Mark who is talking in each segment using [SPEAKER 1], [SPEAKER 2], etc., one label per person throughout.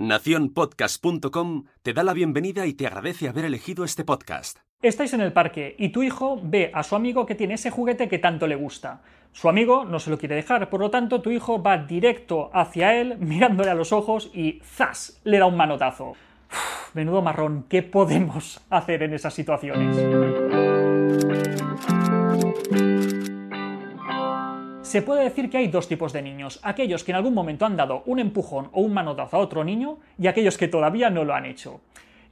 [SPEAKER 1] Naciónpodcast.com te da la bienvenida y te agradece haber elegido este podcast.
[SPEAKER 2] Estáis en el parque y tu hijo ve a su amigo que tiene ese juguete que tanto le gusta. Su amigo no se lo quiere dejar, por lo tanto tu hijo va directo hacia él, mirándole a los ojos y ¡zas! le da un manotazo. menudo marrón, ¿qué podemos hacer en esas situaciones? Se puede decir que hay dos tipos de niños, aquellos que en algún momento han dado un empujón o un manotazo a otro niño y aquellos que todavía no lo han hecho.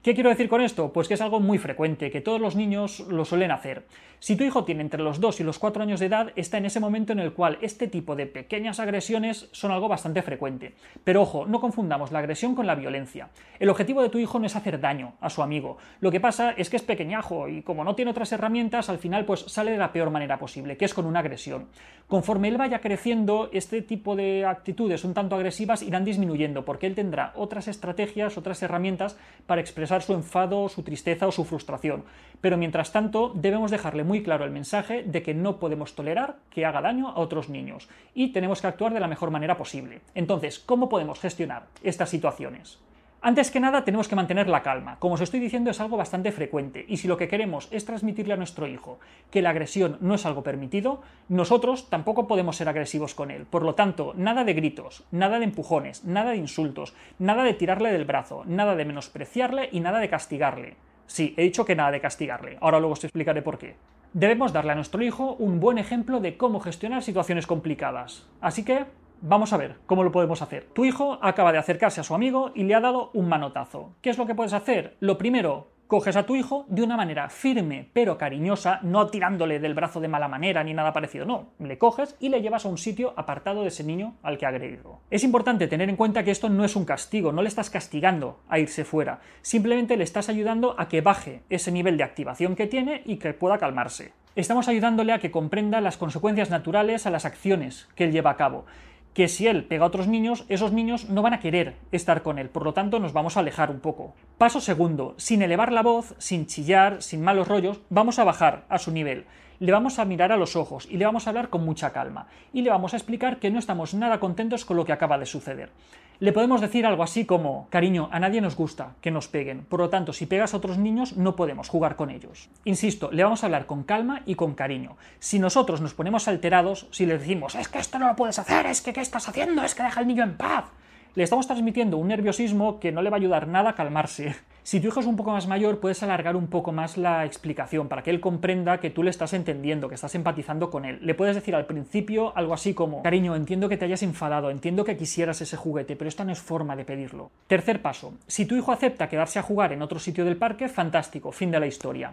[SPEAKER 2] ¿Qué quiero decir con esto? Pues que es algo muy frecuente, que todos los niños lo suelen hacer. Si tu hijo tiene entre los 2 y los 4 años de edad, está en ese momento en el cual este tipo de pequeñas agresiones son algo bastante frecuente. Pero ojo, no confundamos la agresión con la violencia. El objetivo de tu hijo no es hacer daño a su amigo. Lo que pasa es que es pequeñajo y como no tiene otras herramientas, al final pues sale de la peor manera posible, que es con una agresión. Conforme él vaya creciendo, este tipo de actitudes un tanto agresivas irán disminuyendo, porque él tendrá otras estrategias, otras herramientas para su enfado, su tristeza o su frustración. Pero mientras tanto, debemos dejarle muy claro el mensaje de que no podemos tolerar que haga daño a otros niños y tenemos que actuar de la mejor manera posible. Entonces, ¿cómo podemos gestionar estas situaciones? Antes que nada tenemos que mantener la calma. Como os estoy diciendo es algo bastante frecuente y si lo que queremos es transmitirle a nuestro hijo que la agresión no es algo permitido, nosotros tampoco podemos ser agresivos con él. Por lo tanto, nada de gritos, nada de empujones, nada de insultos, nada de tirarle del brazo, nada de menospreciarle y nada de castigarle. Sí, he dicho que nada de castigarle. Ahora luego os explicaré por qué. Debemos darle a nuestro hijo un buen ejemplo de cómo gestionar situaciones complicadas. Así que Vamos a ver cómo lo podemos hacer. Tu hijo acaba de acercarse a su amigo y le ha dado un manotazo. ¿Qué es lo que puedes hacer? Lo primero, coges a tu hijo de una manera firme pero cariñosa, no tirándole del brazo de mala manera ni nada parecido, no, le coges y le llevas a un sitio apartado de ese niño al que ha agredido. Es importante tener en cuenta que esto no es un castigo, no le estás castigando a irse fuera, simplemente le estás ayudando a que baje ese nivel de activación que tiene y que pueda calmarse. Estamos ayudándole a que comprenda las consecuencias naturales a las acciones que él lleva a cabo que si él pega a otros niños, esos niños no van a querer estar con él, por lo tanto nos vamos a alejar un poco. Paso segundo, sin elevar la voz, sin chillar, sin malos rollos, vamos a bajar a su nivel. Le vamos a mirar a los ojos y le vamos a hablar con mucha calma y le vamos a explicar que no estamos nada contentos con lo que acaba de suceder. Le podemos decir algo así como, cariño, a nadie nos gusta que nos peguen, por lo tanto, si pegas a otros niños no podemos jugar con ellos. Insisto, le vamos a hablar con calma y con cariño. Si nosotros nos ponemos alterados, si le decimos, es que esto no lo puedes hacer, es que ¿qué estás haciendo? Es que deja al niño en paz, le estamos transmitiendo un nerviosismo que no le va a ayudar nada a calmarse. Si tu hijo es un poco más mayor, puedes alargar un poco más la explicación para que él comprenda que tú le estás entendiendo, que estás empatizando con él. Le puedes decir al principio algo así como, cariño, entiendo que te hayas enfadado, entiendo que quisieras ese juguete, pero esta no es forma de pedirlo. Tercer paso, si tu hijo acepta quedarse a jugar en otro sitio del parque, fantástico, fin de la historia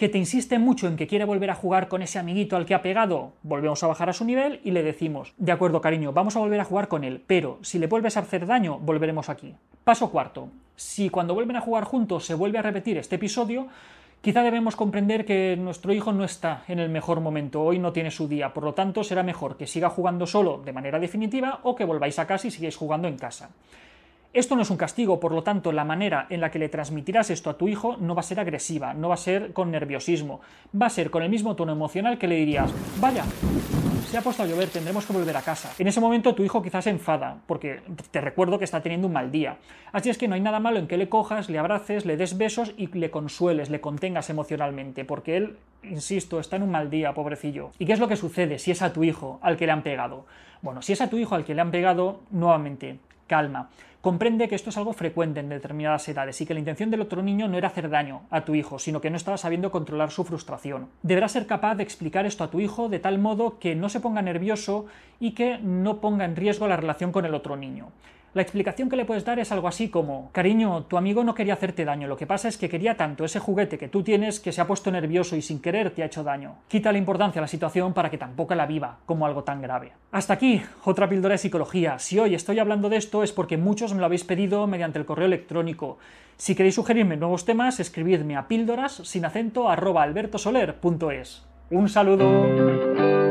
[SPEAKER 2] que te insiste mucho en que quiere volver a jugar con ese amiguito al que ha pegado, volvemos a bajar a su nivel y le decimos, de acuerdo cariño, vamos a volver a jugar con él, pero si le vuelves a hacer daño, volveremos aquí. Paso cuarto, si cuando vuelven a jugar juntos se vuelve a repetir este episodio, Quizá debemos comprender que nuestro hijo no está en el mejor momento, hoy no tiene su día, por lo tanto será mejor que siga jugando solo de manera definitiva o que volváis a casa y sigáis jugando en casa. Esto no es un castigo, por lo tanto, la manera en la que le transmitirás esto a tu hijo no va a ser agresiva, no va a ser con nerviosismo, va a ser con el mismo tono emocional que le dirías, vaya, se ha puesto a llover, tendremos que volver a casa. En ese momento tu hijo quizás se enfada, porque te recuerdo que está teniendo un mal día. Así es que no hay nada malo en que le cojas, le abraces, le des besos y le consueles, le contengas emocionalmente, porque él, insisto, está en un mal día, pobrecillo. ¿Y qué es lo que sucede si es a tu hijo al que le han pegado? Bueno, si es a tu hijo al que le han pegado, nuevamente, calma. Comprende que esto es algo frecuente en determinadas edades y que la intención del otro niño no era hacer daño a tu hijo, sino que no estaba sabiendo controlar su frustración. Deberás ser capaz de explicar esto a tu hijo de tal modo que no se ponga nervioso y que no ponga en riesgo la relación con el otro niño. La explicación que le puedes dar es algo así como, cariño, tu amigo no quería hacerte daño, lo que pasa es que quería tanto ese juguete que tú tienes que se ha puesto nervioso y sin querer te ha hecho daño. Quita la importancia a la situación para que tampoco la viva como algo tan grave. Hasta aquí, otra píldora de psicología. Si hoy estoy hablando de esto es porque muchos me lo habéis pedido mediante el correo electrónico. Si queréis sugerirme nuevos temas, escribidme a píldoras sin acento arroba. Un saludo.